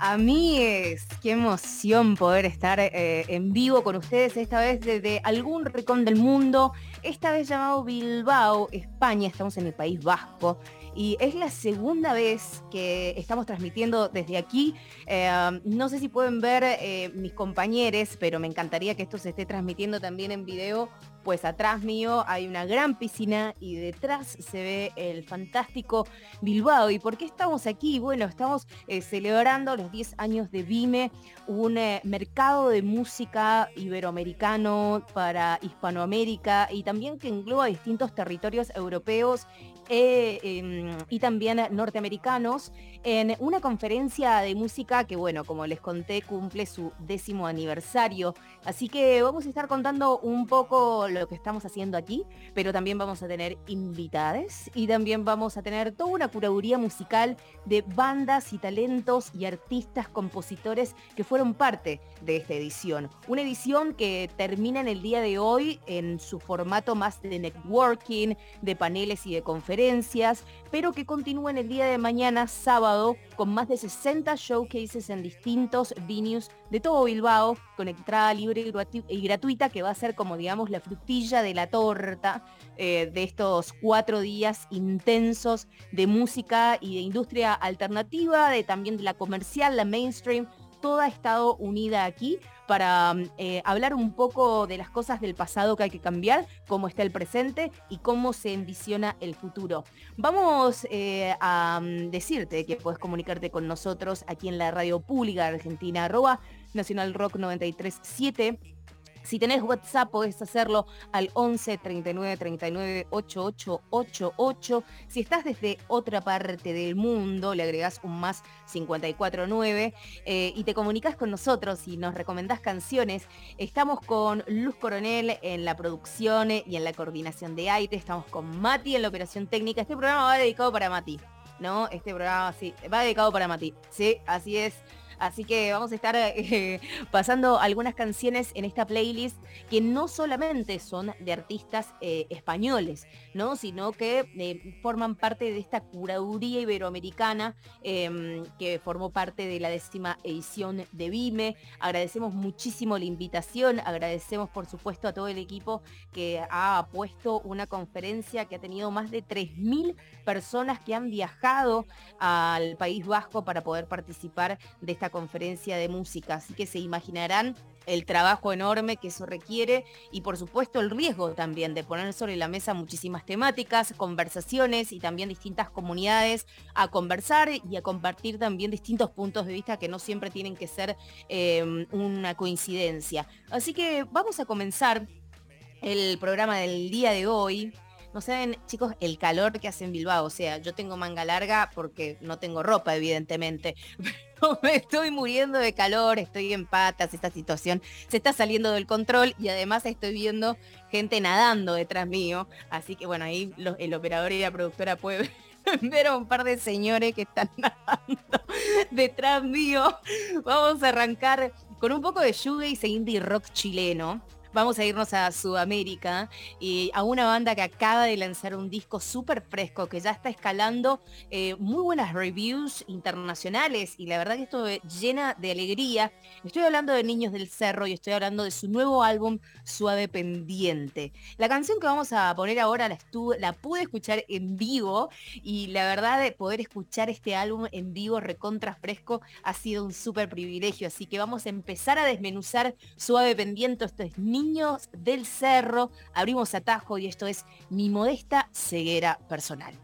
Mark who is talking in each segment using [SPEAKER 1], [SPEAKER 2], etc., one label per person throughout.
[SPEAKER 1] Amigues? Qué emoción poder estar eh, en vivo con ustedes, esta vez desde algún rincón del mundo, esta vez llamado Bilbao, España, estamos en el País Vasco. Y es la segunda vez que estamos transmitiendo desde aquí. Eh, no sé si pueden ver eh, mis compañeros, pero me encantaría que esto se esté transmitiendo también en video pues atrás mío hay una gran piscina y detrás se ve el fantástico Bilbao. ¿Y por qué estamos aquí? Bueno, estamos eh, celebrando los 10 años de Vime, un eh, mercado de música iberoamericano para Hispanoamérica y también que engloba distintos territorios europeos eh, em, y también norteamericanos en una conferencia de música que, bueno, como les conté, cumple su décimo aniversario. Así que vamos a estar contando un poco lo que estamos haciendo aquí, pero también vamos a tener invitades y también vamos a tener toda una curaduría musical de bandas y talentos y artistas, compositores que fueron parte de esta edición. Una edición que termina en el día de hoy en su formato más de networking, de paneles y de conferencias, pero que continúa en el día de mañana, sábado, con más de 60 showcases en distintos venues de todo Bilbao, con entrada libre y gratu- y gratuita, que va a ser como, digamos, la frutilla de la torta eh, de estos cuatro días intensos de música y de industria alternativa, de también de la comercial, la mainstream, toda estado unida aquí para eh, hablar un poco de las cosas del pasado que hay que cambiar, cómo está el presente y cómo se envisiona el futuro. Vamos eh, a mm, decirte que puedes comunicarte con nosotros aquí en la radio pública Argentina, arroba Nacional Rock 937. Si tenés WhatsApp podés hacerlo al 11 39 39 8888. Si estás desde otra parte del mundo, le agregás un más 549 eh, y te comunicas con nosotros y nos recomendás canciones. Estamos con Luz Coronel en la producción y en la coordinación de aire. Estamos con Mati en la operación técnica. Este programa va dedicado para Mati. ¿No? Este programa sí, va dedicado para Mati. Sí, así es. Así que vamos a estar eh, pasando algunas canciones en esta playlist que no solamente son de artistas eh, españoles, ¿no? sino que eh, forman parte de esta curaduría iberoamericana eh, que formó parte de la décima edición de Vime. Agradecemos muchísimo la invitación, agradecemos por supuesto a todo el equipo que ha puesto una conferencia que ha tenido más de 3.000 personas que han viajado al País Vasco para poder participar de esta conferencia de música. Así que se imaginarán el trabajo enorme que eso requiere y por supuesto el riesgo también de poner sobre la mesa muchísimas temáticas, conversaciones y también distintas comunidades a conversar y a compartir también distintos puntos de vista que no siempre tienen que ser eh, una coincidencia. Así que vamos a comenzar el programa del día de hoy. No saben, chicos, el calor que hace en Bilbao. O sea, yo tengo manga larga porque no tengo ropa, evidentemente. Me estoy muriendo de calor, estoy en patas, esta situación se está saliendo del control y además estoy viendo gente nadando detrás mío. Así que bueno, ahí el operador y la productora puede ver a un par de señores que están nadando detrás mío. Vamos a arrancar con un poco de shoegaze e indie rock chileno. Vamos a irnos a Sudamérica y a una banda que acaba de lanzar un disco súper fresco que ya está escalando eh, muy buenas reviews internacionales y la verdad que esto llena de alegría. Estoy hablando de Niños del Cerro y estoy hablando de su nuevo álbum Suave Pendiente. La canción que vamos a poner ahora la, estuve, la pude escuchar en vivo y la verdad de poder escuchar este álbum en vivo recontra fresco ha sido un súper privilegio. Así que vamos a empezar a desmenuzar Suave Pendiente. Esto es del Cerro. Abrimos atajo y esto es mi modesta ceguera personal.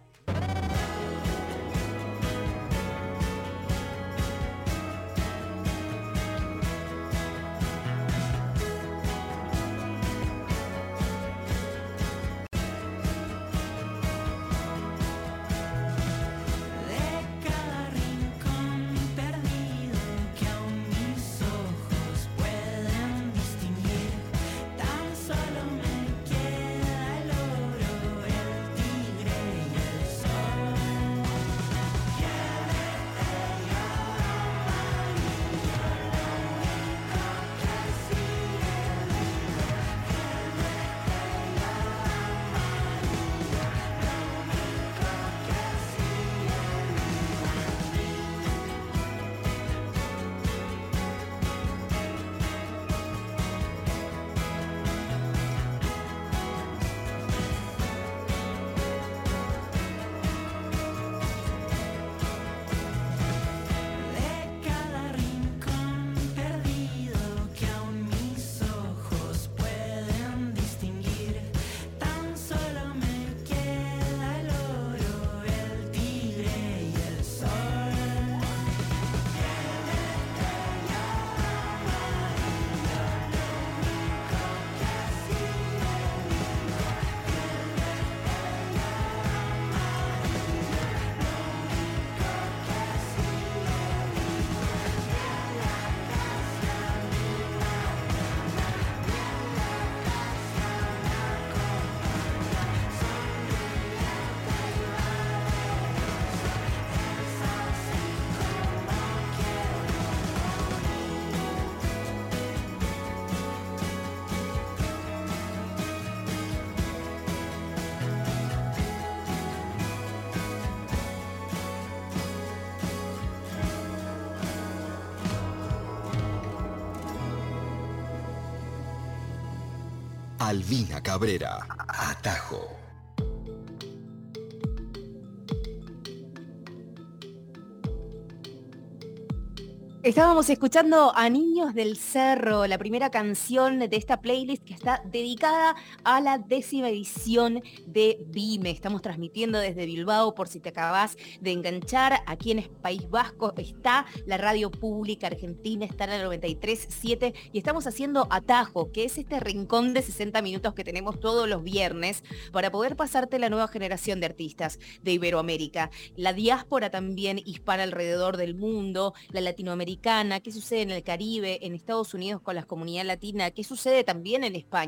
[SPEAKER 2] Alvina Cabrera, Atajo.
[SPEAKER 1] Estábamos escuchando a Niños del Cerro, la primera canción de esta playlist dedicada a la décima edición de Vime. Estamos transmitiendo desde Bilbao por si te acabas de enganchar. Aquí en País Vasco está la radio pública argentina, está en el 93.7 y estamos haciendo Atajo, que es este rincón de 60 minutos que tenemos todos los viernes para poder pasarte la nueva generación de artistas de Iberoamérica. La diáspora también hispana alrededor del mundo, la latinoamericana qué sucede en el Caribe, en Estados Unidos con la comunidad latina, qué sucede también en España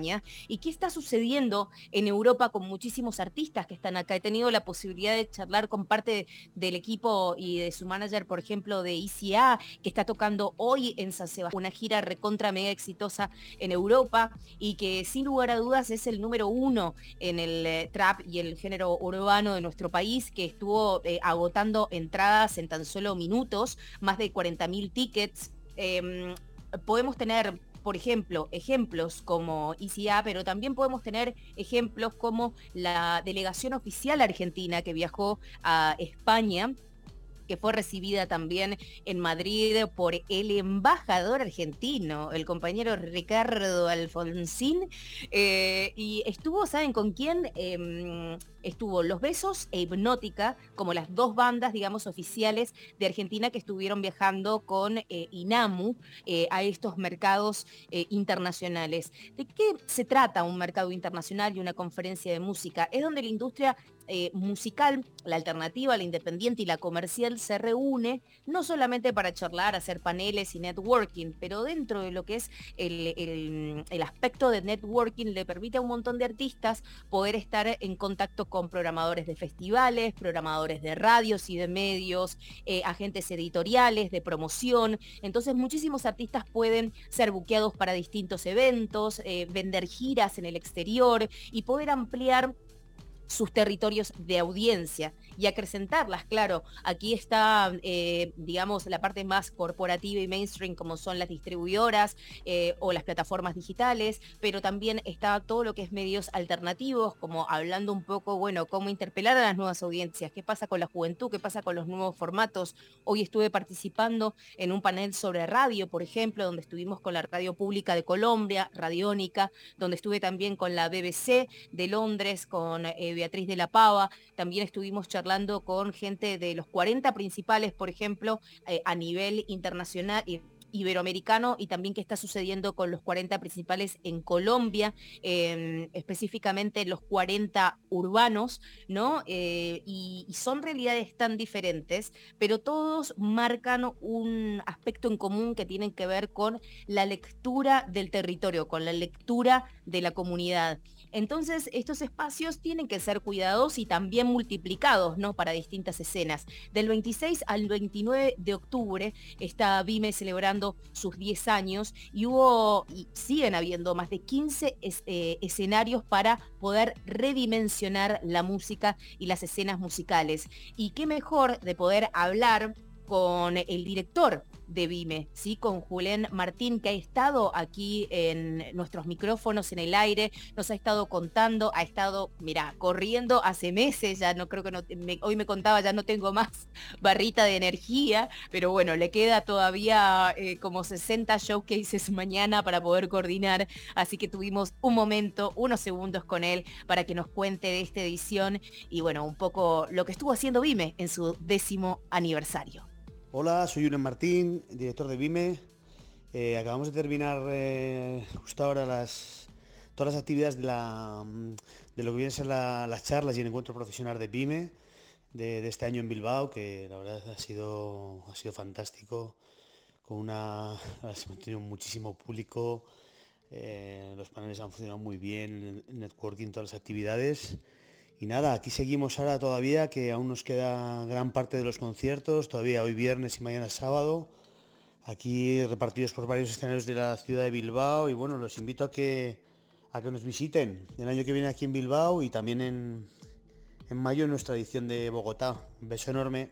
[SPEAKER 1] y qué está sucediendo en Europa con muchísimos artistas que están acá. He tenido la posibilidad de charlar con parte del equipo y de su manager, por ejemplo, de ICA, que está tocando hoy en San Sebastián, una gira recontra mega exitosa en Europa y que sin lugar a dudas es el número uno en el eh, trap y el género urbano de nuestro país, que estuvo eh, agotando entradas en tan solo minutos, más de 40.000 tickets. Em, podemos tener, por ejemplo, ejemplos como ICA, pero también podemos tener ejemplos como la delegación oficial argentina que viajó a España que fue recibida también en Madrid por el embajador argentino, el compañero Ricardo Alfonsín, eh, y estuvo, ¿saben con quién? Em, estuvo Los Besos e Hipnótica como las dos bandas, digamos, oficiales de Argentina que estuvieron viajando con eh, INAMU eh, a estos mercados internacionales. ¿De qué se trata un mercado internacional y una conferencia de música? Es donde la industria musical, la alternativa, la independiente y la comercial se reúne no solamente para charlar, hacer paneles y networking, pero dentro de lo que es el, aspecto de networking le permite a un montón de artistas poder estar en contacto con programadores de festivales, programadores de radios y de medios, eh, agentes editoriales, de promoción. Entonces muchísimos artistas pueden ser buqueados para distintos eventos, eh, vender giras en el exterior y poder ampliar sus territorios de audiencia y acrecentarlas, claro. Aquí está, eh, digamos, la parte más corporativa y mainstream, como son las distribuidoras eh, o las plataformas digitales, pero también está todo lo que es medios alternativos, como hablando un poco, bueno, cómo interpelar a las nuevas audiencias, qué pasa con la juventud, qué pasa con los nuevos formatos. Hoy estuve participando en un panel sobre radio, por ejemplo, donde estuvimos con la Radio Pública de Colombia, Radiónica, donde estuve también con la BBC de Londres, con eh, Beatriz de la Pava, también estuvimos charlando con gente de los 40 principales, por ejemplo, eh, a nivel internacional iberoamericano y también qué está sucediendo con los 40 principales en Colombia, em, específicamente los 40 urbanos, ¿no? Eh, y, son realidades tan diferentes, pero todos marcan un aspecto en común que tienen que ver con la lectura del territorio, con la lectura de la comunidad. Entonces, estos espacios tienen que ser cuidados y también multiplicados, ¿no? Para distintas escenas. Del 26 al 29 de octubre está Vime celebrando sus 10 años y hubo, y siguen habiendo más de 15 eh, escenarios para poder redimensionar la música y las escenas musicales. Y qué mejor de poder hablar con el director de Vime, ¿sí? con Julián Martín, que ha estado aquí en nuestros micrófonos en el aire, nos ha estado contando, ha estado, mira, corriendo hace meses, ya no creo que no, hoy me contaba, ya no tengo más barrita de energía, pero bueno, le queda todavía eh, como 60 showcases mañana para poder coordinar, así que tuvimos un momento, unos segundos con él para que nos cuente de esta edición y bueno, un poco lo que estuvo haciendo Vime en su décimo aniversario.
[SPEAKER 3] Hola, soy Julen Martín, director de Vime. Eh, acabamos de terminar eh, justo ahora todas las actividades de, de lo que vienen a ser las charlas y el encuentro profesional de Vime de, este año en Bilbao, que la verdad ha sido, ha sido fantástico, con una, ha tenido muchísimo público, eh, los paneles han funcionado muy bien, el networking, todas las actividades. Y nada, aquí seguimos ahora todavía, que aún nos queda gran parte de los conciertos, todavía hoy viernes y mañana sábado, aquí repartidos por varios escenarios de la ciudad de Bilbao y bueno, los invito a que, a que nos visiten el año que viene aquí en Bilbao y también en, en mayo en nuestra edición de Bogotá. Un beso enorme.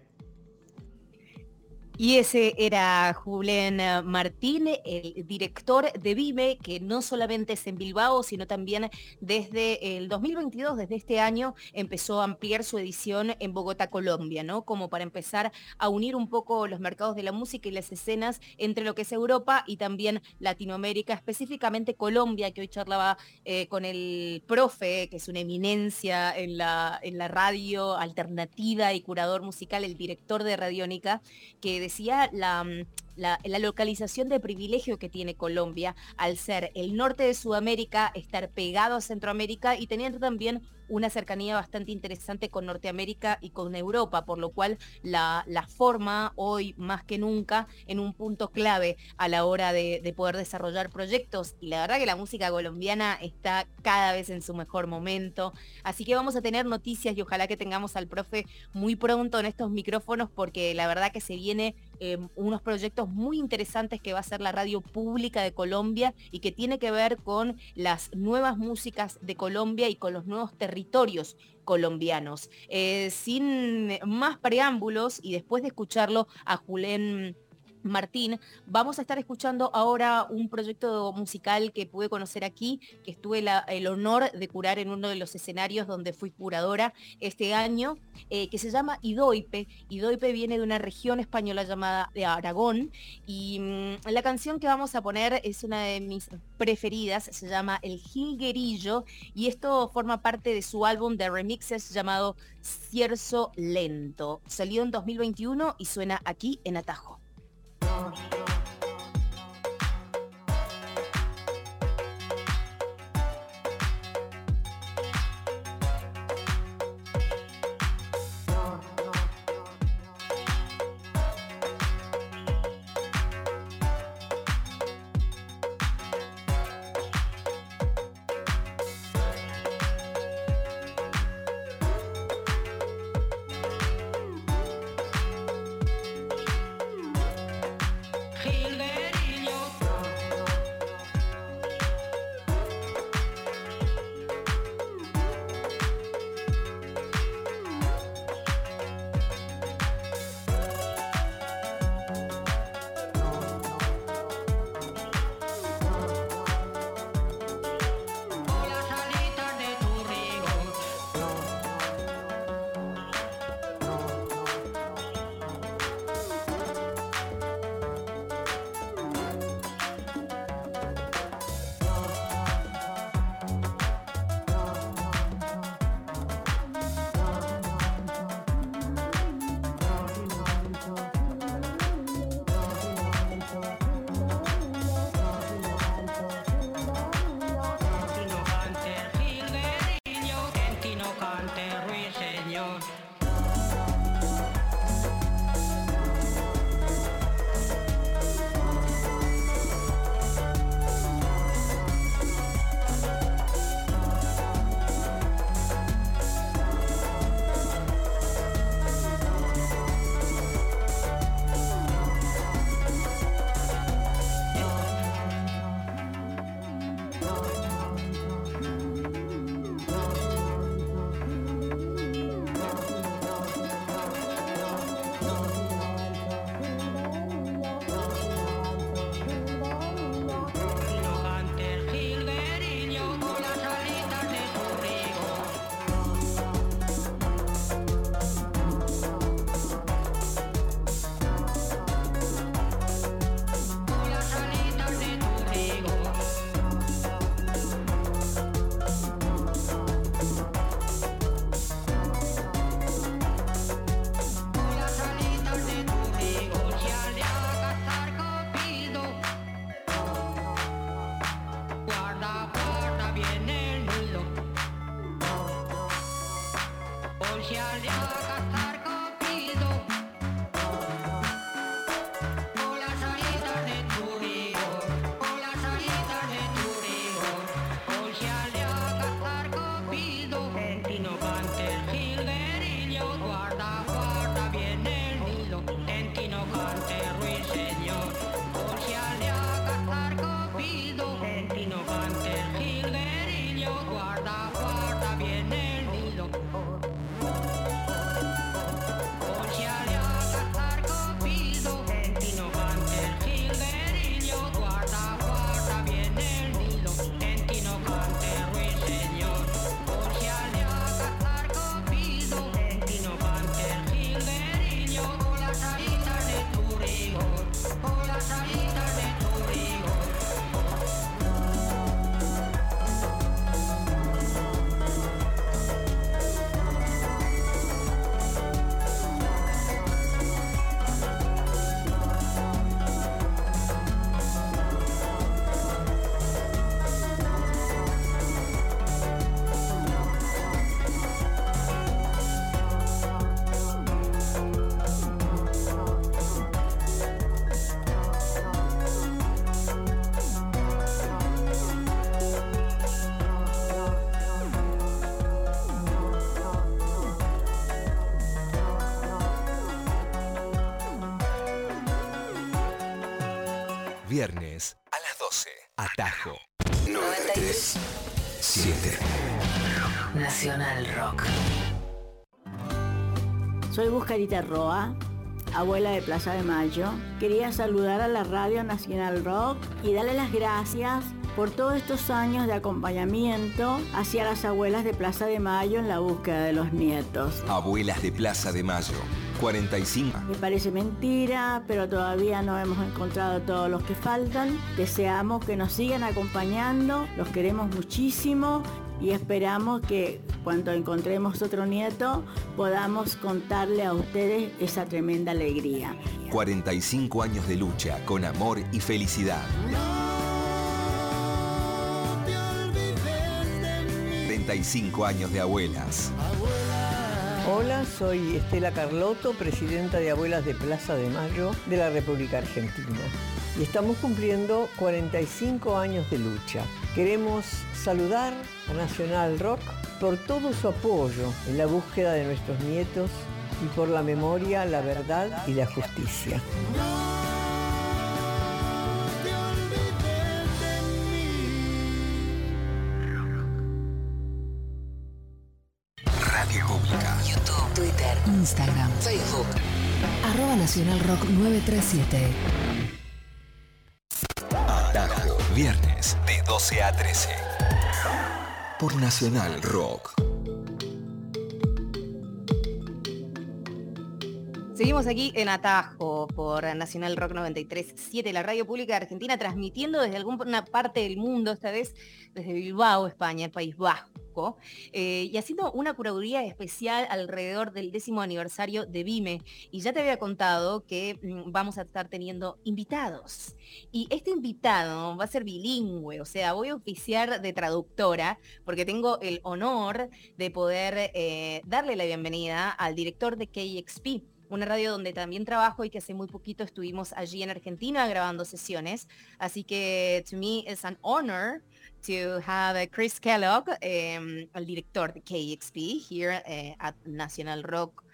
[SPEAKER 1] Y ese era Julián eh, Martín, el director de Vime, que no solamente es en Bilbao, sino también desde el 2022, desde este año, empezó a ampliar su edición en Bogotá, Colombia, ¿no? Como para empezar a unir un poco los mercados de la música y las escenas entre lo que es Europa y también Latinoamérica, específicamente Colombia, que hoy charlaba eh, con el profe, que es una eminencia en la, en la radio alternativa y curador musical, el director de Radiónica, que decía mm, la, la, localización de privilegio que tiene Colombia al ser el norte de Sudamérica, estar pegado a Centroamérica y teniendo también una cercanía bastante interesante con Norteamérica y con Europa, por lo cual la, forma hoy más que nunca en un punto clave a la hora de, de, poder desarrollar proyectos. Y la verdad que la música colombiana está cada vez en su mejor momento. Así que vamos a tener noticias y ojalá que tengamos al profe muy pronto en estos micrófonos porque la verdad que se viene eh, unos proyectos muy interesantes que va a ser la radio pública de Colombia y que tiene que ver con las nuevas músicas de Colombia y con los nuevos territorios colombianos. Eh, sin más preámbulos y después de escucharlo a Julen Martín, vamos a estar escuchando ahora un proyecto musical que pude conocer aquí, que estuve el honor de curar en uno de los escenarios donde fui curadora este año, eh, que se llama Idoipe. Idoipe viene de una región española llamada de Aragón y mm, la canción que vamos a poner es una de mis preferidas, se llama El Jilguerillo y esto forma parte de su álbum de remixes llamado Cierzo Lento. Salió en 2021 y suena aquí en Atajo.
[SPEAKER 2] Viernes
[SPEAKER 4] Nacional Rock.
[SPEAKER 5] Soy Buscarita Roa, abuela de Plaza de Mayo. Quería saludar a la Radio Nacional Rock y darle las gracias por todos estos años de acompañamiento hacia las abuelas de Plaza de Mayo en la búsqueda de los nietos.
[SPEAKER 2] Abuelas de Plaza de Mayo. 45.
[SPEAKER 5] Me parece mentira, pero todavía no hemos encontrado todos los que faltan. Deseamos que nos sigan acompañando, los queremos muchísimo y esperamos que cuando encontremos otro nieto podamos contarle a ustedes esa tremenda alegría.
[SPEAKER 2] 45 años de lucha con amor y felicidad. 35 años de abuelas.
[SPEAKER 6] Hola, soy Estela Carlotto, presidenta de Abuelas de Plaza de Mayo de la República Argentina. Y estamos cumpliendo 45 años de lucha. Queremos saludar a Nacional Rock por todo su apoyo en la búsqueda de nuestros nietos y por la memoria, la verdad y la justicia.
[SPEAKER 2] Radio Pública.
[SPEAKER 4] YouTube, Twitter, Instagram, Facebook. Arroba Nacional Rock 937.
[SPEAKER 2] Atajo. Viernes 12 a 13. Por Nacional Rock.
[SPEAKER 1] Seguimos aquí en Atajo por Nacional Rock 93.7, la radio pública de Argentina, transmitiendo desde alguna parte del mundo, esta vez desde Bilbao, España, el País Vasco, eh, y haciendo una curaduría especial alrededor del décimo aniversario de Vime. Y ya te había contado que mm, vamos a estar teniendo invitados. Y este invitado va a ser bilingüe, o sea, voy a oficiar de traductora, porque tengo el honor de poder eh, darle la bienvenida al director de KXP una radio donde también trabajo y que hace muy poquito estuvimos allí en Argentina grabando sesiones. Así que to me it's an honor to have uh, Chris Kellogg, um, el director de KXP here uh, at National Rock.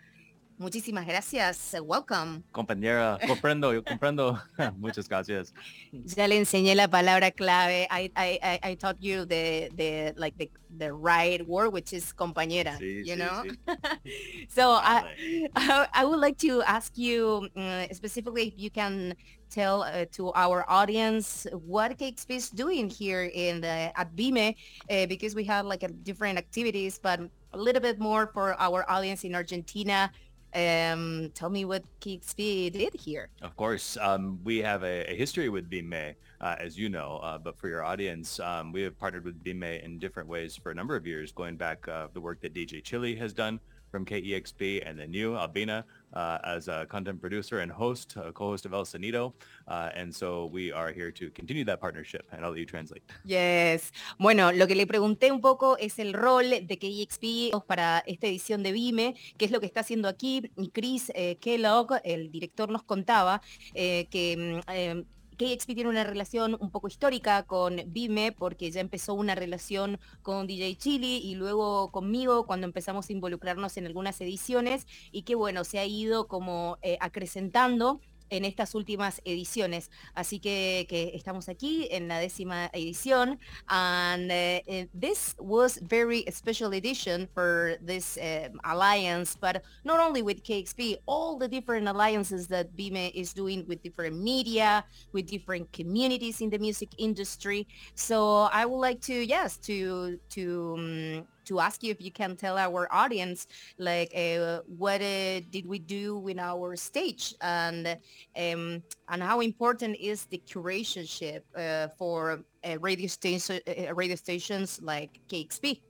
[SPEAKER 1] Muchísimas gracias. Welcome.
[SPEAKER 7] Compañera, comprendo, yo comprendo. Muchas gracias.
[SPEAKER 1] Ya le enseñé la palabra clave. I, I, I, taught you the, the, like the, the right word, which is compañera,
[SPEAKER 7] Sí,
[SPEAKER 1] you
[SPEAKER 7] sí,
[SPEAKER 1] know?
[SPEAKER 7] sí.
[SPEAKER 1] so I, I, I would like to ask you uh, specifically if you can tell uh, to our audience what KXP is doing here in the, at Bime, uh, because we have like a different activities, but a little bit more for our audience in Argentina. Um, tell me what KXP did here.
[SPEAKER 7] Of course, um, we have a, a history with Bime, uh, as you know, uh, but for your audience, um, we have partnered with Bime in different ways for a number of years, going back uh, the work that DJ Chili has done from KEXP and then you, Albina, uh, as a content producer and host, uh, co-host of El Sonido. Uh, and so we are here to continue that partnership, and I'll let you translate.
[SPEAKER 1] Yes. Bueno, lo que le pregunté un poco es el rol de KEXP para esta edición de Vime, qué es lo que está haciendo aquí. Chris eh, Kellogg, el director, nos contaba eh, que mm, eh, KXP tiene una relación un poco histórica con Vime porque ya empezó una relación con DJ Chili y luego conmigo cuando empezamos a involucrarnos en algunas ediciones y que bueno, se ha ido como eh, acrecentando en estas últimas ediciones. Así que, estamos aquí en la décima edición. And uh, this was very special edition for this uh, alliance, but not only with KXP, all the different alliances that Bime is doing with different media, with different communities in the music industry. So I would like to, yes, to, to, um, to ask you if you can tell our audience like uh, what uh, did we do in our stage and um, and how important is the curatorship uh, for uh, radio station uh, radio stations like KXP.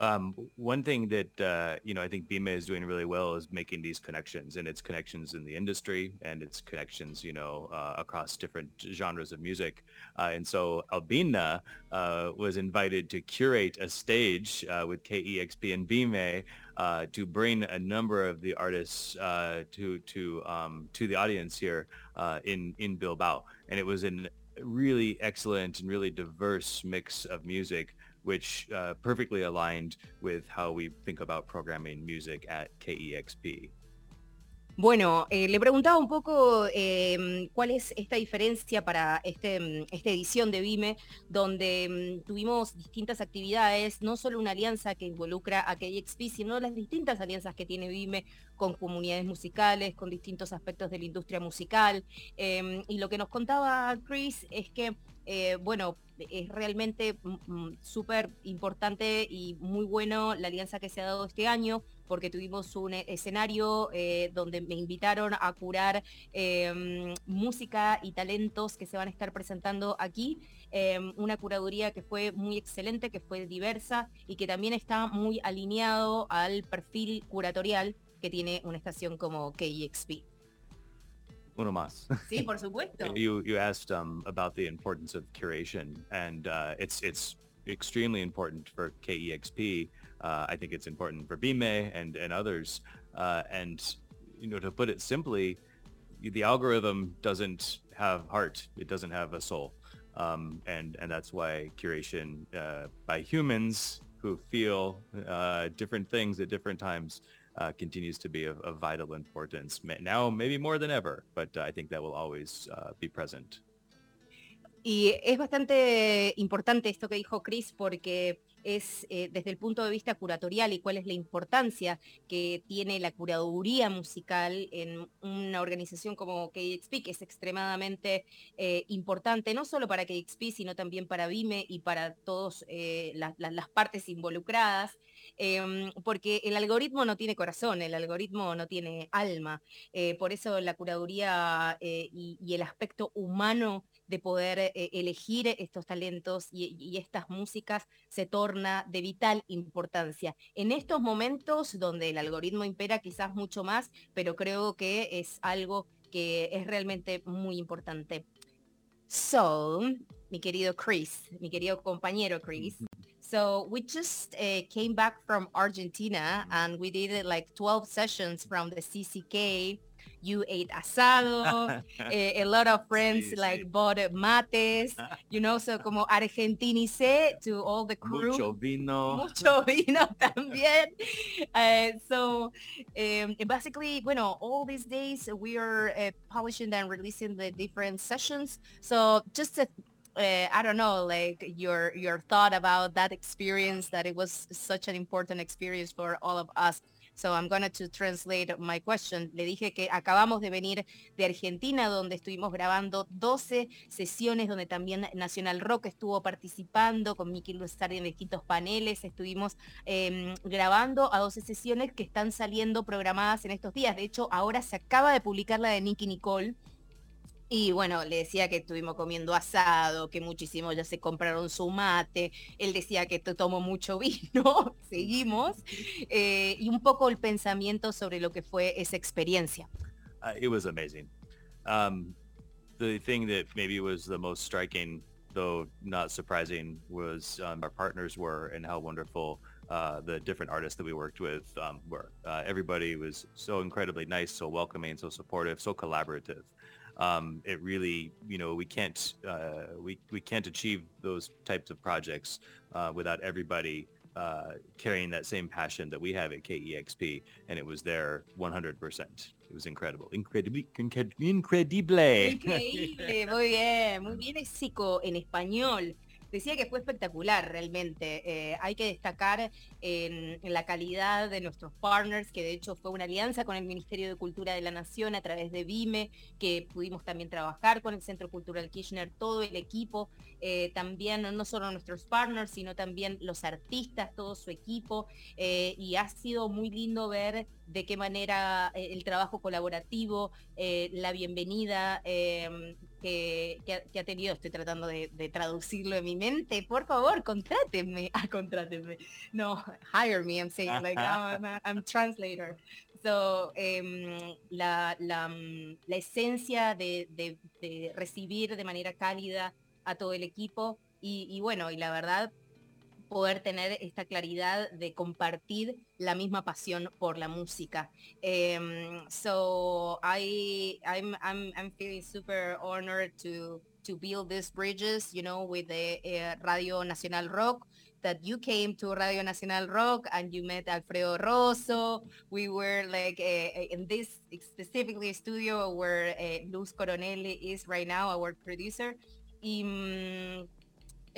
[SPEAKER 7] Um, one thing that uh, you know I think Bima is doing really well is making these connections, and its connections in the industry, and its connections, you know, uh, across different genres of music. Uh, and so Albina uh, was invited to curate a stage uh, with KEXP and Bime uh, to bring a number of the artists to to um, to the audience here in in Bilbao, and it was a really excellent and really diverse mix of music which uh, perfectly aligned with how we think about programming music at KEXP.
[SPEAKER 1] Bueno, eh, le preguntaba un poco em, cuál es esta diferencia para este, mm, esta edición de Vime, donde mm, tuvimos distintas actividades, no solo una alianza que involucra a KXP, sino las distintas alianzas que tiene Vime con comunidades musicales, con distintos aspectos de la industria musical. Em, y lo que nos contaba Chris es que eh, bueno, es realmente mm, mm, súper importante y muy bueno la alianza que se ha dado este año, porque tuvimos un e-, escenario eh, donde me invitaron a curar em, música y talentos que se van a estar presentando aquí. Em, una curaduría que fue muy excelente, que fue diversa y que también está muy alineado al perfil curatorial que tiene una estación como KEXP.
[SPEAKER 7] Uno más.
[SPEAKER 1] Sí, por supuesto.
[SPEAKER 7] you you asked um, about the importance of curation, and uh, it's it's extremely important for KEXP. Uh, I think it's important for Bime and and others. Uh, and you know, to put it simply, the algorithm doesn't have heart. It doesn't have a soul. Um, and and that's why curation uh, by humans who feel uh, different things at different times uh, continues to be of, of, vital importance now, maybe more than ever, but uh, I think that will always uh, be present.
[SPEAKER 1] Y es bastante importante esto que dijo Chris porque es eh, desde el punto de vista curatorial y cuál es la importancia que tiene la curaduría musical en una organización como KXP, que es extremadamente eh, importante, no solo para KXP, sino también para Vime y para todas eh, las partes involucradas. Em, porque el algoritmo no tiene corazón, el algoritmo no tiene alma. por eso la curaduría y el aspecto humano de poder eh, elegir estos talentos y, estas músicas se torna de vital importancia. En estos momentos donde el algoritmo impera quizás mucho más, pero creo que es algo que es realmente muy importante. So, mi querido Chris, mi querido compañero Chris, So we just uh, came back from Argentina and we did like 12 sessions from the CCK you ate asado, a, a, lot of friends sí, like sí. bought mates, you know, so como argentinice to all the crew.
[SPEAKER 7] Mucho vino.
[SPEAKER 1] Mucho vino también. Uh, so um, basically, bueno, all these days we are uh, publishing and releasing the different sessions. So just a uh, I don't know, like your your thought about that experience, that it was such an important experience for all of us. So I'm going to translate my question. Le dije que acabamos de venir de Argentina, donde estuvimos grabando 12 sesiones, donde también Nacional Rock estuvo participando, con Miki Lustar en distintos paneles. Estuvimos eh, grabando a 12 sesiones que están saliendo programadas en estos días. De hecho, ahora se acaba de publicar la de Nicky Nicole y bueno, le decía que estuvimos comiendo asado, que muchísimos ya se compraron su mate, él decía que tomó mucho vino, seguimos, eh, y un poco el pensamiento sobre lo que fue esa experiencia.
[SPEAKER 7] Uh, it was amazing. Um, the thing that maybe was the most striking, though not surprising, was um, our partners were and how wonderful uh, the different artists that we worked with um, were. Uh, everybody was so incredibly nice, so welcoming, so supportive, so collaborative. Um, it really, you know, we can't uh, we we can't achieve those types of projects uh, without everybody uh, carrying that same passion that we have at KEXP, and it was there 100%. It was incredible, incredible.
[SPEAKER 1] Increíble, muy bien, muy bien es en español. Decía que fue espectacular realmente. Eh, hay que destacar en, la calidad de nuestros partners, que de hecho fue una alianza con el Ministerio de Cultura de la Nación a través de BIME, que pudimos también trabajar con el Centro Cultural Kirchner, todo el equipo, eh, también no solo nuestros partners, sino también los artistas, todo su equipo. Eh, y ha sido muy lindo ver de qué manera el trabajo colaborativo, la bienvenida que, ha, tenido, estoy tratando de, traducirlo en mi mente, por favor, contrátenme, ah, contrátenme, no, hire me, I'm saying, like, I'm, I'm translator. So, em, la, la, la, esencia de, de, de, recibir de manera cálida a todo el equipo y, y bueno, y la verdad, poder tener esta claridad de compartir la misma pasión por la música. Um, so I, I'm, I'm, I'm feeling super honored to to build these bridges, you know, with the uh, Radio Nacional Rock, that you came to Radio Nacional Rock and you met Alfredo Rosso. We were like uh, in this specifically studio where uh, Luz Coronelli is right now, our producer. Um,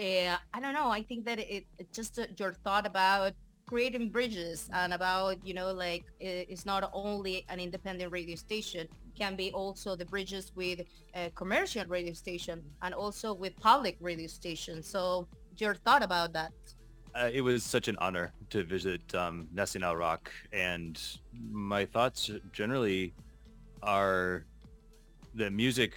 [SPEAKER 1] uh, I don't know. I think that it, it just uh, your thought about creating bridges and about you know like it's not only an independent radio station can be also the bridges with a commercial radio station and also with public radio stations so your thought about that
[SPEAKER 7] uh, it was such an honor to visit um, Nacional Rock, and my thoughts generally are the music.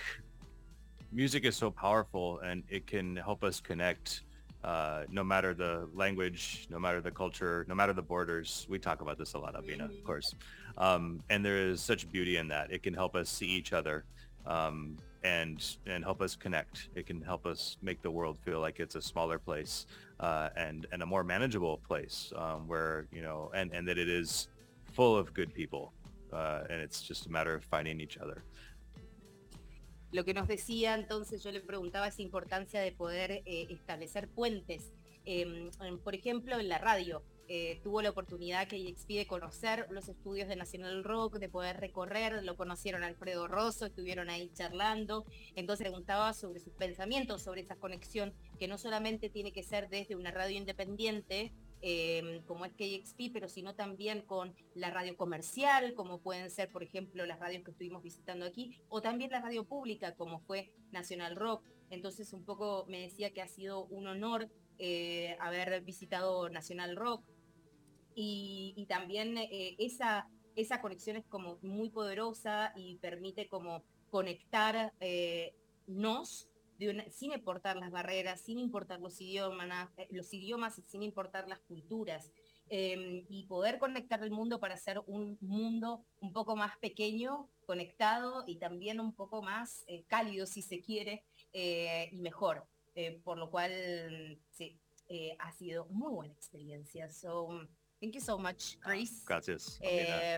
[SPEAKER 7] Music is so powerful, and it can help us connect, uh, no matter the language, no matter the culture, no matter the borders. We talk about this a lot, Abina, of course. Um, and there is such beauty in that. It can help us see each other. Um, and and help us connect. It can help us make the world feel like it's a smaller place uh, and and a more manageable place um, where you know and and that it is full of good people uh, and it's just a matter of finding each other.
[SPEAKER 1] Lo que nos decía entonces, yo le preguntaba esa importancia de poder eh, establecer puentes. Eh, por ejemplo, en la radio, eh, tuvo la oportunidad que EXP de conocer los estudios de Nacional Rock, de poder recorrer, lo conocieron Alfredo Rosso, estuvieron ahí charlando, entonces preguntaba sobre sus pensamientos, sobre esa conexión que no solamente tiene que ser desde una radio independiente, em, como es KXP, pero sino también con la radio comercial, como pueden ser, por ejemplo, las radios que estuvimos visitando aquí, o también la radio pública, como fue Nacional Rock. Entonces, un poco me decía que ha sido un honor eh, haber visitado Nacional Rock, y, también eh, esa, esa conexión es como muy poderosa y permite como conectar eh, sin importar las barreras, sin importar los idiomas, eh, los idiomas sin importar las culturas. Em, y poder conectar el mundo para hacer un mundo un poco más pequeño, conectado y también un poco más cálido, si se quiere, y mejor. por lo cual, sí, ha sido muy buena experiencia. So, Thank you so much, Chris.
[SPEAKER 7] Gracias.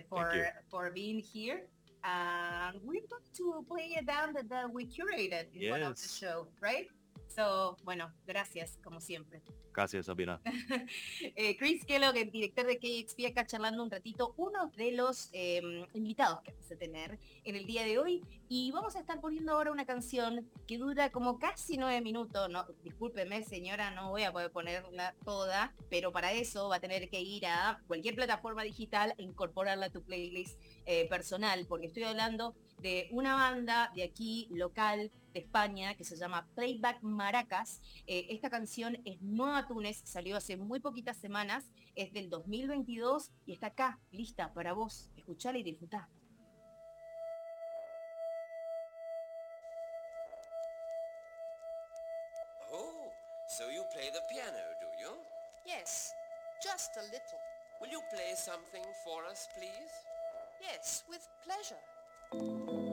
[SPEAKER 1] For for being here. And we're going to play a band that, that we curated in yes. one of the show, right? So, bueno, gracias, como siempre.
[SPEAKER 7] Gracias, Sabina.
[SPEAKER 1] eh, Chris Kellogg, el director de KXP, acá charlando un ratito, uno de los eh, invitados que vamos a tener en el día de hoy. Y vamos a estar poniendo ahora una canción que dura como casi nueve minutos. No, discúlpeme, señora, no voy a poder ponerla toda, pero para eso va a tener que ir a cualquier plataforma digital e incorporarla a tu playlist eh, personal, porque estoy hablando de una banda de aquí, local, de España, que se llama Playback Maracas. Eh, esta canción es Nueva Túnez, salió hace muy poquitas semanas, es del 2022 y está acá, lista para vos. Escuchala y disfrutá.
[SPEAKER 8] Oh, so you play the piano, do you?
[SPEAKER 9] Yes, just a little.
[SPEAKER 8] Will you play something for us, please?
[SPEAKER 9] Yes, with pleasure.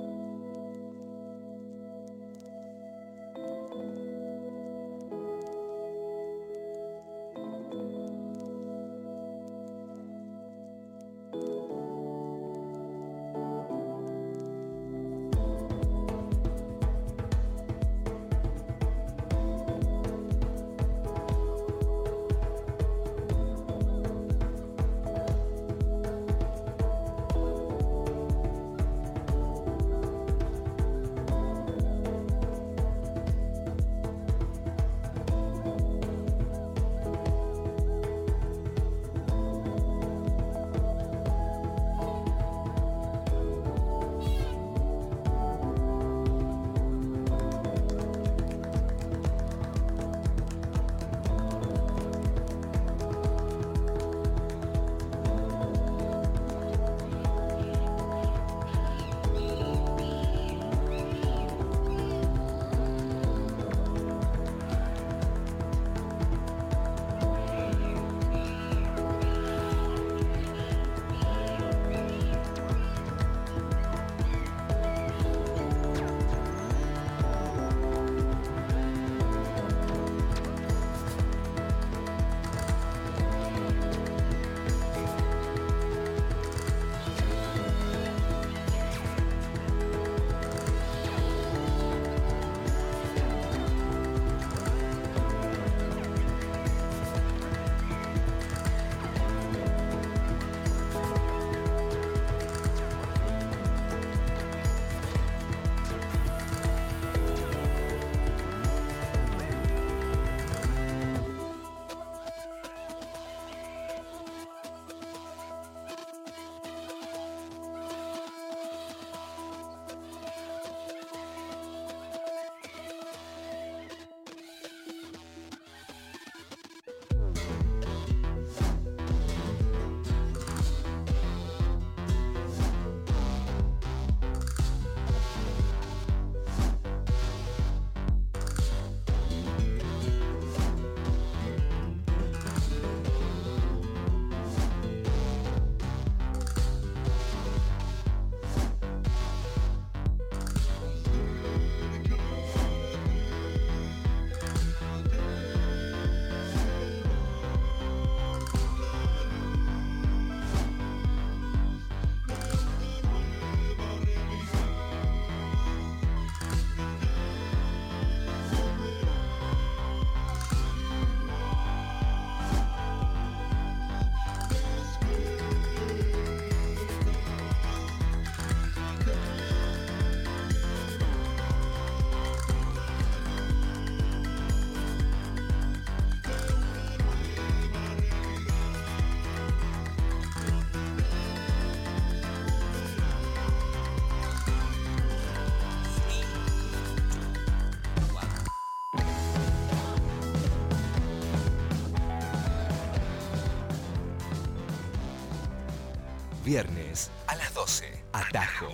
[SPEAKER 2] Viernes a las 12. Atajo.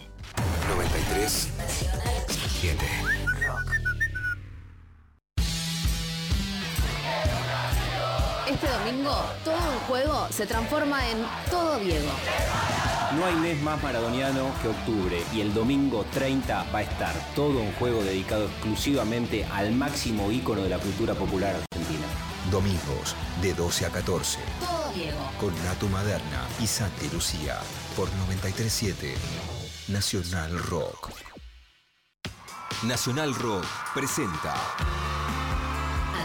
[SPEAKER 2] 93 7.
[SPEAKER 10] Este domingo, todo un juego se transforma en todo Diego.
[SPEAKER 11] No hay mes más maradoniano que octubre y el domingo 30 va a estar todo un juego dedicado exclusivamente al máximo ícono de la cultura popular argentina.
[SPEAKER 2] Domingos de 12 a 14.
[SPEAKER 10] Todo Diego.
[SPEAKER 2] Con Nato Maderna y Santi Lucía por 937 Nacional Rock. Nacional Rock presenta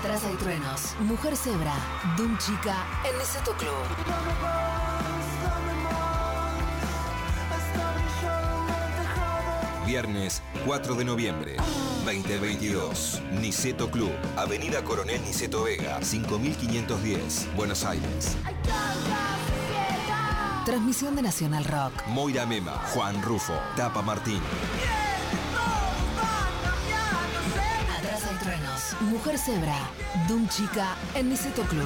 [SPEAKER 10] Atrás hay truenos. Mujer cebra. Dum chica. Niceto Club.
[SPEAKER 2] Viernes 4 de noviembre 2022. Niceto Club. Avenida Coronel Niceto Vega, 5510, Buenos Aires.
[SPEAKER 10] Transmisión de Nacional Rock.
[SPEAKER 2] Moira Mema, Juan Rufo, Tapa Martín.
[SPEAKER 10] Atrás hay truenos. Mujer cebra. Dum chica. El Niceto Club.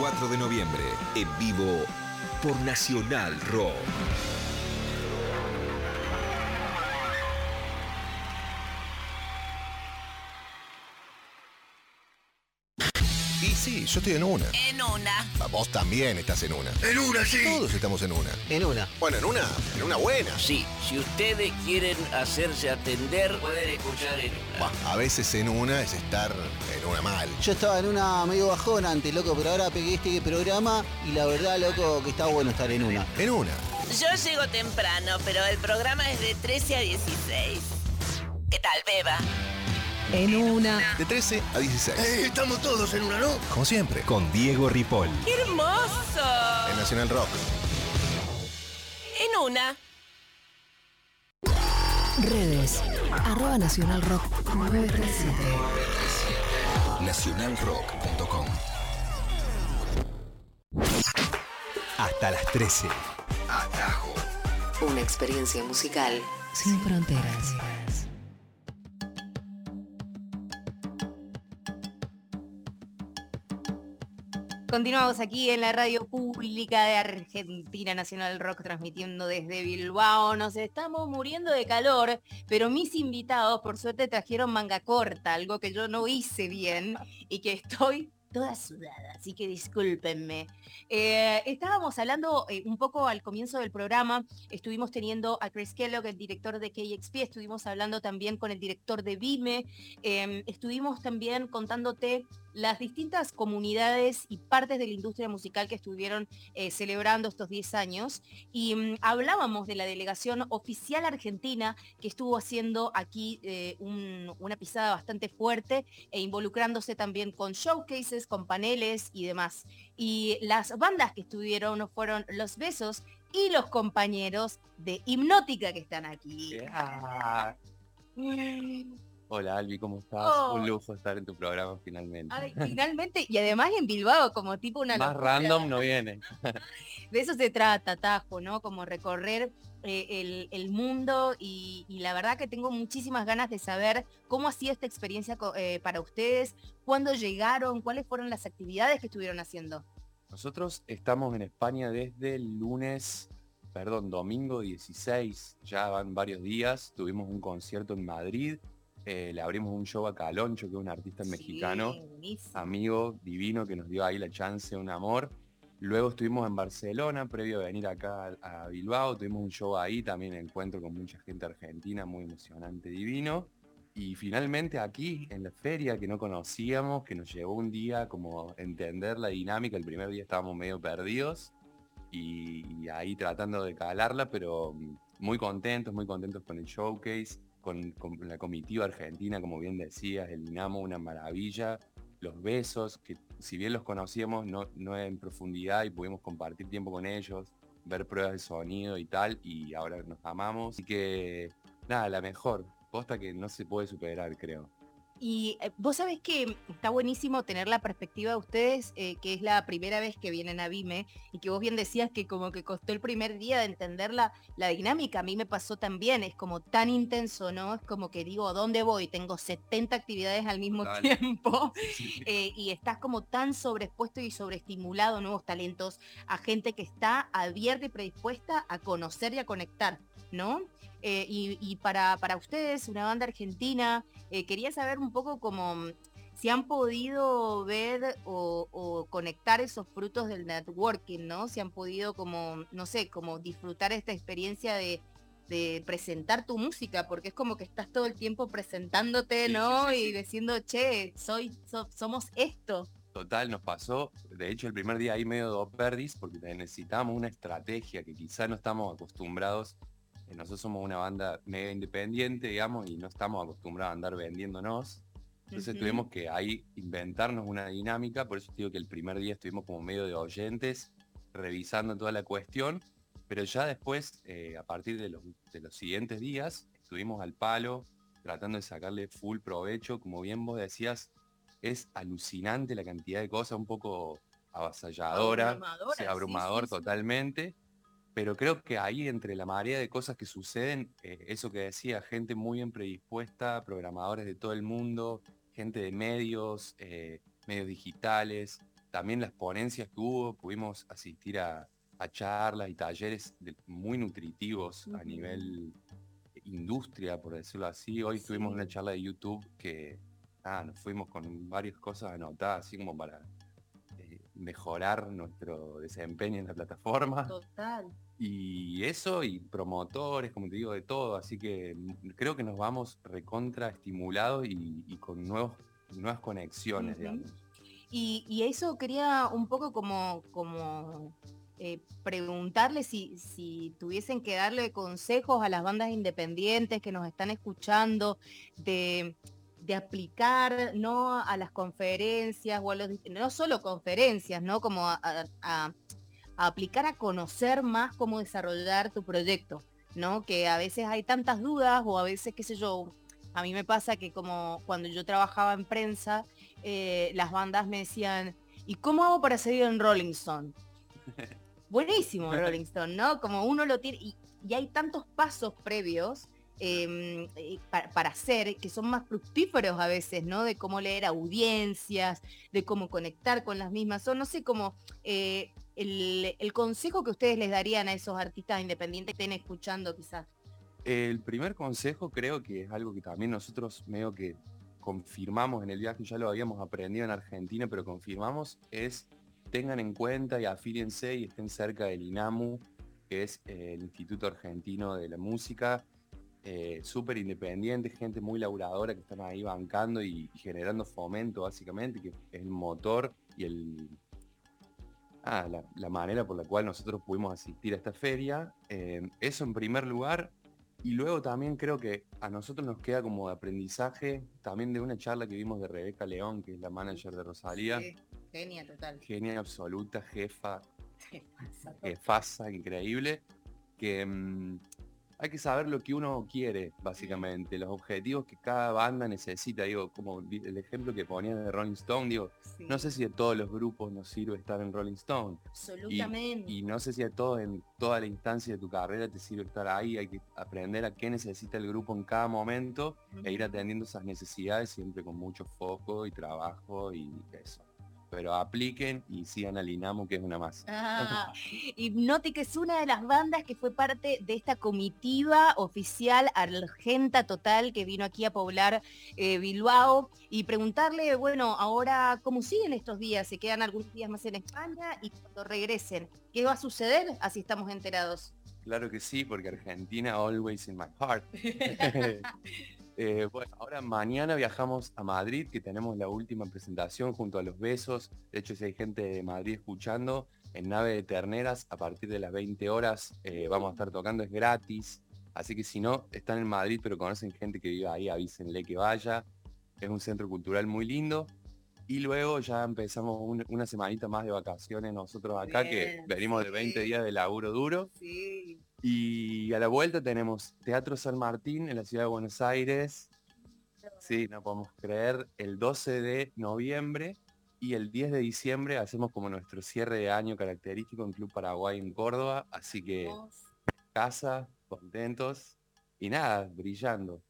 [SPEAKER 2] 4 de noviembre, en vivo por Nacional Rock.
[SPEAKER 12] Sí, yo estoy en una.
[SPEAKER 13] En una.
[SPEAKER 12] Ah, Vos también estás en una.
[SPEAKER 13] En una, sí.
[SPEAKER 12] Todos estamos en una.
[SPEAKER 13] En una.
[SPEAKER 12] Bueno, en una, en una buena.
[SPEAKER 13] Sí, si ustedes quieren hacerse atender, pueden escuchar en una.
[SPEAKER 12] Bah, a veces en una es estar en una mal.
[SPEAKER 14] Yo estaba en una medio bajona antes, loco, pero ahora pegué este programa y la verdad, loco, que está bueno estar en una.
[SPEAKER 12] En una.
[SPEAKER 15] Yo llego temprano, pero el programa es de 13 a 16. ¿Qué tal, Beba?
[SPEAKER 10] En una.
[SPEAKER 12] De 13 a 16.
[SPEAKER 13] Eh, estamos todos en una, ¿no?
[SPEAKER 12] Como siempre.
[SPEAKER 2] Con Diego Ripoll.
[SPEAKER 15] ¡Qué hermoso!
[SPEAKER 12] En Nacional Rock.
[SPEAKER 15] En una.
[SPEAKER 10] Redes. Arroba Nacional Rock 937.
[SPEAKER 2] Nacionalrock.com. Hasta las 13. Atajo.
[SPEAKER 10] Una experiencia musical sin fronteras.
[SPEAKER 1] Continuamos aquí en la radio pública de Argentina Nacional Rock transmitiendo desde Bilbao. Nos estamos muriendo de calor, pero mis invitados por suerte trajeron manga corta, algo que yo no hice bien y que estoy toda sudada, así que discúlpenme. Eh, estábamos hablando eh, un poco al comienzo del programa, estuvimos teniendo a Chris Kellogg, el director de KXP, estuvimos hablando también con el director de Vime, eh, estuvimos también contándote las distintas comunidades y partes de la industria musical que estuvieron eh, celebrando estos 10 años y mm, hablábamos de la delegación oficial argentina que estuvo haciendo aquí eh, un- una pisada bastante fuerte e involucrándose también con showcases, con paneles y demás. Y las bandas que estuvieron fueron Los Besos y los compañeros de Hipnótica que están aquí.
[SPEAKER 16] Hola Albi, ¿cómo estás?
[SPEAKER 1] Oh.
[SPEAKER 16] Un lujo estar en tu programa finalmente.
[SPEAKER 1] Ay, finalmente, y además en Bilbao, como tipo una
[SPEAKER 16] Más
[SPEAKER 1] locura.
[SPEAKER 16] random no viene.
[SPEAKER 1] De eso se trata, Tajo, ¿no? Como recorrer eh, el, el mundo y, y la verdad que tengo muchísimas ganas de saber cómo ha sido esta experiencia eh, para ustedes, cuándo llegaron, cuáles fueron las actividades que estuvieron haciendo.
[SPEAKER 16] Nosotros estamos en España desde el lunes, perdón, domingo 16, ya van varios días, tuvimos un concierto en Madrid, eh, le abrimos un show a Caloncho, que es un artista mexicano,
[SPEAKER 1] buenísimo.
[SPEAKER 16] amigo divino que nos dio ahí la chance, un amor. Luego estuvimos en Barcelona, previo a venir acá a, Bilbao, tuvimos un show ahí, también encuentro con mucha gente argentina, muy emocionante, divino. Y finalmente aquí, en la feria que no conocíamos, que nos llevó un día como entender la dinámica, el primer día estábamos medio perdidos y, y ahí tratando de calarla, pero muy contentos, muy contentos con el showcase, con, la comitiva argentina, como bien decías, el Dinamo, una maravilla, los besos, que si bien los conocíamos, no, no en profundidad y pudimos compartir tiempo con ellos, ver pruebas de sonido y tal, y ahora nos amamos. Así que, nada, la mejor, posta que no se puede superar, creo.
[SPEAKER 1] Y eh, vos sabés que está buenísimo tener la perspectiva de ustedes, eh, que es la primera vez que vienen a Vime, y que vos bien decías que como que costó el primer día de entender la, la dinámica. A mí me pasó también, es como tan intenso, ¿no? Es como que digo, ¿dónde voy? Tengo 70 actividades al mismo tiempo eh, y estás como tan sobreexpuesto y sobreestimulado a nuevos talentos, a gente que está abierta y predispuesta a conocer y a conectar, ¿no? Eh, y y para, para ustedes, una banda argentina, eh, quería saber un poco como mm, si han podido ver o, o conectar esos frutos del networking, ¿no? Si han podido como, no sé, como disfrutar esta experiencia de, de presentar tu música, porque es como que estás todo el tiempo presentándote, ¿no? Y diciendo, che, soy, so- somos esto.
[SPEAKER 16] Total, nos pasó, de hecho el primer día ahí medio do perdis porque necesitamos una estrategia que quizá no estamos acostumbrados. Eh, Nosotros somos una banda mega independiente, digamos, y no estamos acostumbrados a andar vendiéndonos. Entonces tuvimos que ahí inventarnos una dinámica, por eso te digo que el primer día estuvimos como medio de oyentes, revisando toda la cuestión, pero ya después, eh, a partir de los, de los siguientes días, estuvimos al palo, tratando de sacarle full provecho, como bien vos decías, es alucinante la cantidad de cosas, un poco avasalladora, sí, abrumador
[SPEAKER 1] sí, sí.
[SPEAKER 16] totalmente, pero creo que ahí entre la marea de cosas que suceden, eh, eso que decía, gente muy bien predispuesta, programadores de todo el mundo, gente de medios, eh, medios digitales, también las ponencias que hubo, pudimos asistir a, a charlas y talleres de- muy nutritivos a nivel industria, por decirlo así. Hoy tuvimos una charla de YouTube que ah, nos fuimos con varias cosas anotadas, así como para eh, mejorar nuestro desempeño en la plataforma.
[SPEAKER 1] Total.
[SPEAKER 16] Y eso, y promotores, como te digo, de todo. Así que mm, creo que nos vamos recontra estimulados y, y con nuevos, nuevas conexiones, digamos.
[SPEAKER 1] Y, y eso quería un poco como, como eh, preguntarle si, si tuviesen que darle consejos a las bandas independientes que nos están escuchando de, de aplicar no a las conferencias o a los no solo conferencias, ¿no? Como a, a- a- a aplicar a conocer más cómo desarrollar tu proyecto, ¿no? Que a veces hay tantas dudas o a veces, qué sé yo, a mí me pasa que como cuando yo trabajaba en prensa, eh, las bandas me decían, ¿y cómo hago para seguir en Rolling Stone? Buenísimo Rolling Stone, ¿no? Como uno lo tiene, y, y hay tantos pasos previos eh, eh, pa- para hacer que son más fructíferos a veces, ¿no? De cómo leer audiencias, de cómo conectar con las mismas, o no sé, como eh, el, consejo que ustedes les darían a esos artistas independientes que estén escuchando quizás.
[SPEAKER 16] El primer consejo creo que es algo que también nosotros medio que confirmamos en el viaje, ya lo habíamos aprendido en Argentina, pero confirmamos, es tengan en cuenta y afílense y estén cerca del INAMU, que es eh, el Instituto Argentino de la Música, eh, súper independiente, gente muy laburadora que están ahí bancando y, y generando fomento básicamente, que es el motor y el, ah, la, la manera por la cual nosotros pudimos asistir a esta feria. Eh, eso en primer lugar. Y luego también creo que a nosotros nos queda como de aprendizaje también de una charla que vimos de Rebeca León, que es la manager de Rosalía.
[SPEAKER 1] Sí, genia total.
[SPEAKER 16] Genia absoluta, jefa, jefaza, increíble. Que mm, hay que saber lo que uno quiere, básicamente, los objetivos que cada banda necesita. Digo, como el ejemplo que ponía de Rolling Stone, digo, no sé si a todos los grupos nos sirve estar en Rolling Stone.
[SPEAKER 1] Absolutamente.
[SPEAKER 16] Y, no sé si a todos en toda la instancia de tu carrera te sirve estar ahí, hay que aprender a qué necesita el grupo en cada momento e ir atendiendo esas necesidades siempre con mucho foco y trabajo y eso. Pero apliquen y sigan al INAMU que es una masa.
[SPEAKER 1] Ah, Hypnotic es una de las bandas que fue parte de esta comitiva oficial Argenta Total que vino aquí a poblar eh, Bilbao y preguntarle, bueno, ahora cómo siguen estos días, se quedan algunos días más en España y cuando regresen, ¿qué va a suceder? Así estamos enterados.
[SPEAKER 16] Claro que sí, porque Argentina always in my heart. Eh, bueno, ahora mañana viajamos a Madrid, que tenemos la última presentación junto a Los Besos. De hecho, si hay gente de Madrid escuchando, en Nave de Terneras, a partir de las 20 horas eh, vamos a estar tocando, es gratis. Así que si no, están en Madrid, pero conocen gente que vive ahí, avísenle que vaya. Es un centro cultural muy lindo. Y luego ya empezamos un- una semanita más de vacaciones nosotros acá, que venimos de 20 días de laburo duro.
[SPEAKER 1] Sí.
[SPEAKER 16] Y a la vuelta tenemos Teatro San Martín en la ciudad de Buenos Aires. Sí, no podemos creer. El 12 de noviembre y el 10 de diciembre hacemos como nuestro cierre de año característico en Club Paraguay en Córdoba. Así que casa, contentos y nada, brillando.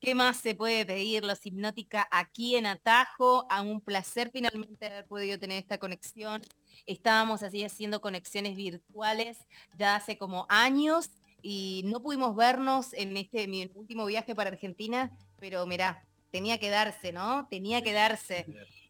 [SPEAKER 1] ¿Qué más se puede pedir? Los Hipnótica aquí en Atajo. A un placer finalmente haber podido tener esta conexión. Estábamos así haciendo conexiones virtuales ya hace como años y no pudimos vernos en este mi último viaje para Argentina, pero mirá, tenía que darse, ¿no? Tenía que darse.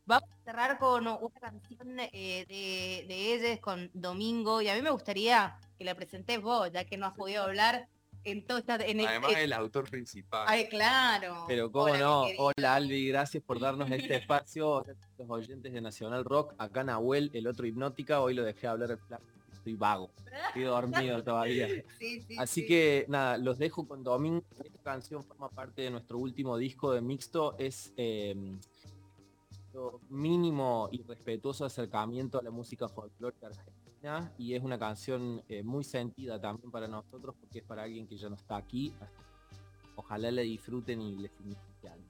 [SPEAKER 1] Vamos a cerrar con una canción eh, de, de ellos, con Domingo, y a mí me gustaría que la presentes vos, ya que no has podido hablar en todo esta... En el-
[SPEAKER 16] Además
[SPEAKER 1] en-
[SPEAKER 16] el autor principal.
[SPEAKER 1] Ay, claro.
[SPEAKER 17] Pero cómo
[SPEAKER 1] Hola,
[SPEAKER 17] no, hola Albi, gracias por darnos este espacio, los oyentes de Nacional Rock, acá Nahuel, el otro hipnótica, hoy lo dejé hablar estoy vago, estoy dormido todavía.
[SPEAKER 1] Sí, sí,
[SPEAKER 17] Así
[SPEAKER 1] sí.
[SPEAKER 17] que nada, los dejo con Domingo, esta canción forma parte de nuestro último disco de Mixto, es eh, lo mínimo y respetuoso acercamiento a la música folclórica argentina y es una canción eh, muy sentida también para nosotros porque es para alguien que ya no está aquí. Ojalá la disfruten y les signifique algo.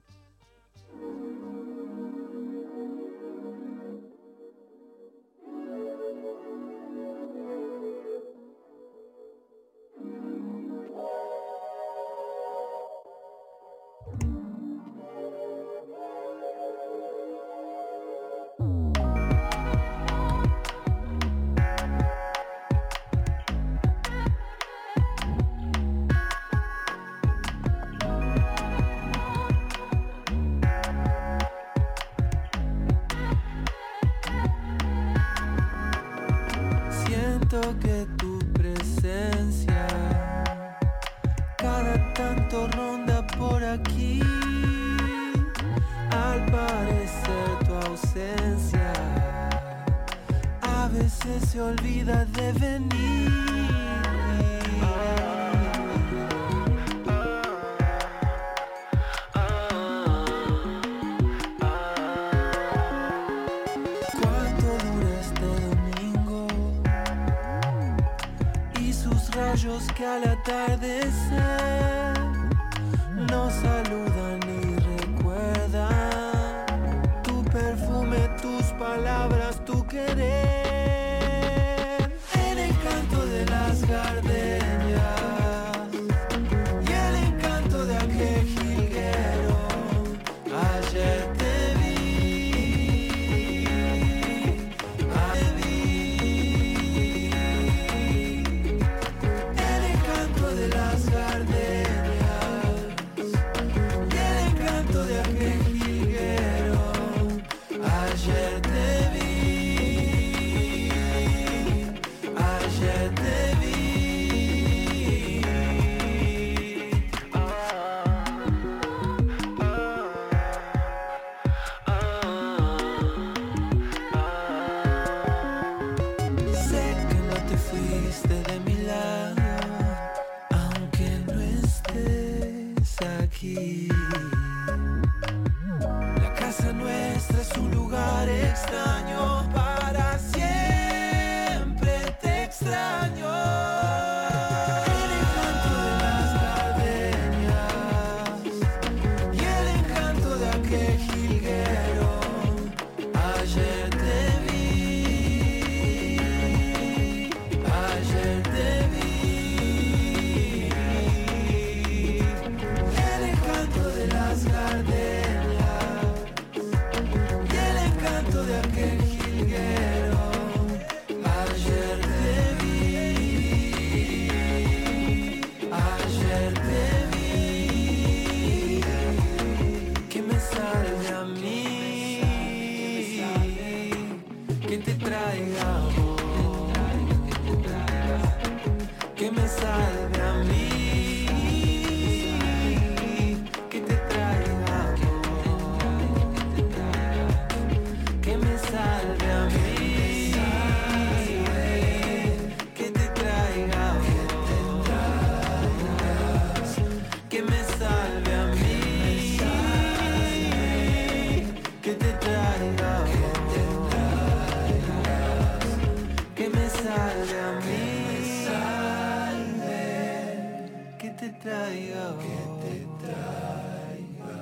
[SPEAKER 10] Que te traiga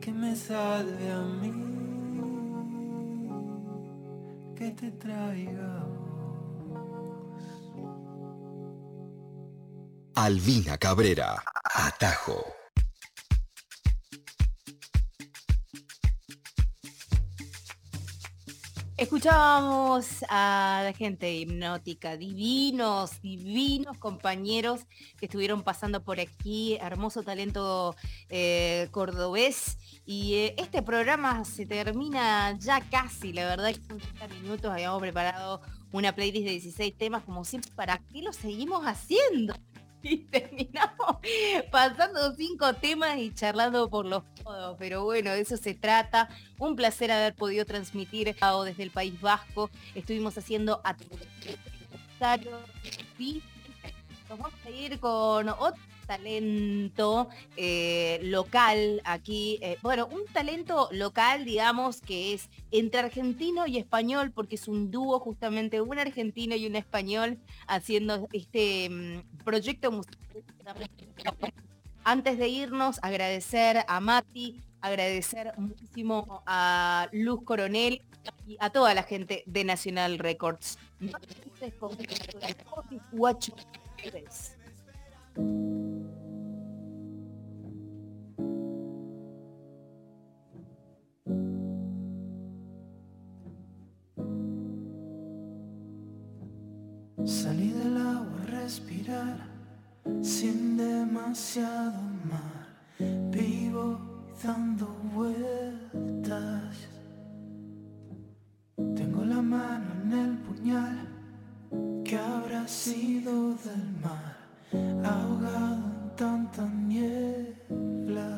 [SPEAKER 10] amor. me salve a mí, que te traiga
[SPEAKER 2] Albina Cabrera, Atajo.
[SPEAKER 1] Escuchábamos a la gente hipnótica, divinos, divinos compañeros que estuvieron pasando por aquí, hermoso talento eh, cordobés. Y eh, este programa se termina ya casi, la verdad que son 30 minutos, habíamos preparado una playlist de 16 temas, como siempre, ¿para qué lo seguimos haciendo? Y terminamos pasando cinco temas y charlando por los codos. Pero bueno, de eso se trata. Un placer haber podido transmitir desde el País Vasco. Estuvimos haciendo a nos vamos a ir con otro talento eh, local aquí. eh, bueno, un talento local, digamos, que es entre argentino y español, porque es un dúo justamente, un argentino y un español haciendo este mm, proyecto musical. Antes de irnos, agradecer a Mati, agradecer muchísimo a Luz Coronel y a toda la gente de National Records.
[SPEAKER 17] Salí del agua a respirar sin demasiado mar. Vivo dando vueltas. Tengo la mano en el puñal que habrá sido del mar, ahogado en tanta niebla.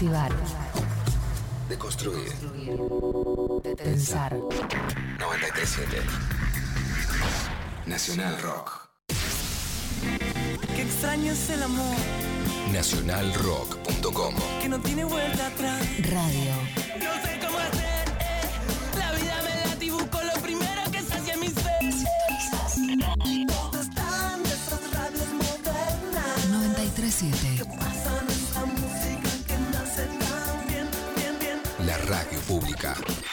[SPEAKER 10] Activar.
[SPEAKER 2] Deconstruir.
[SPEAKER 4] De Pensar.
[SPEAKER 2] 937. Nacional Rock.
[SPEAKER 10] Qué extraño es el amor.
[SPEAKER 2] Nacionalrock.com.
[SPEAKER 10] Que no tiene vuelta atrás.
[SPEAKER 4] Radio.
[SPEAKER 10] No sé cómo hacer. Eh. La vida me la dibujo lo primero que se hacia mis veces.
[SPEAKER 4] 937.
[SPEAKER 10] ¿Qué pasa en esta música?
[SPEAKER 4] Radio Pública.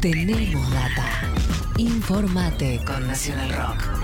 [SPEAKER 4] Tenemos data. Informate con Nacional Rock.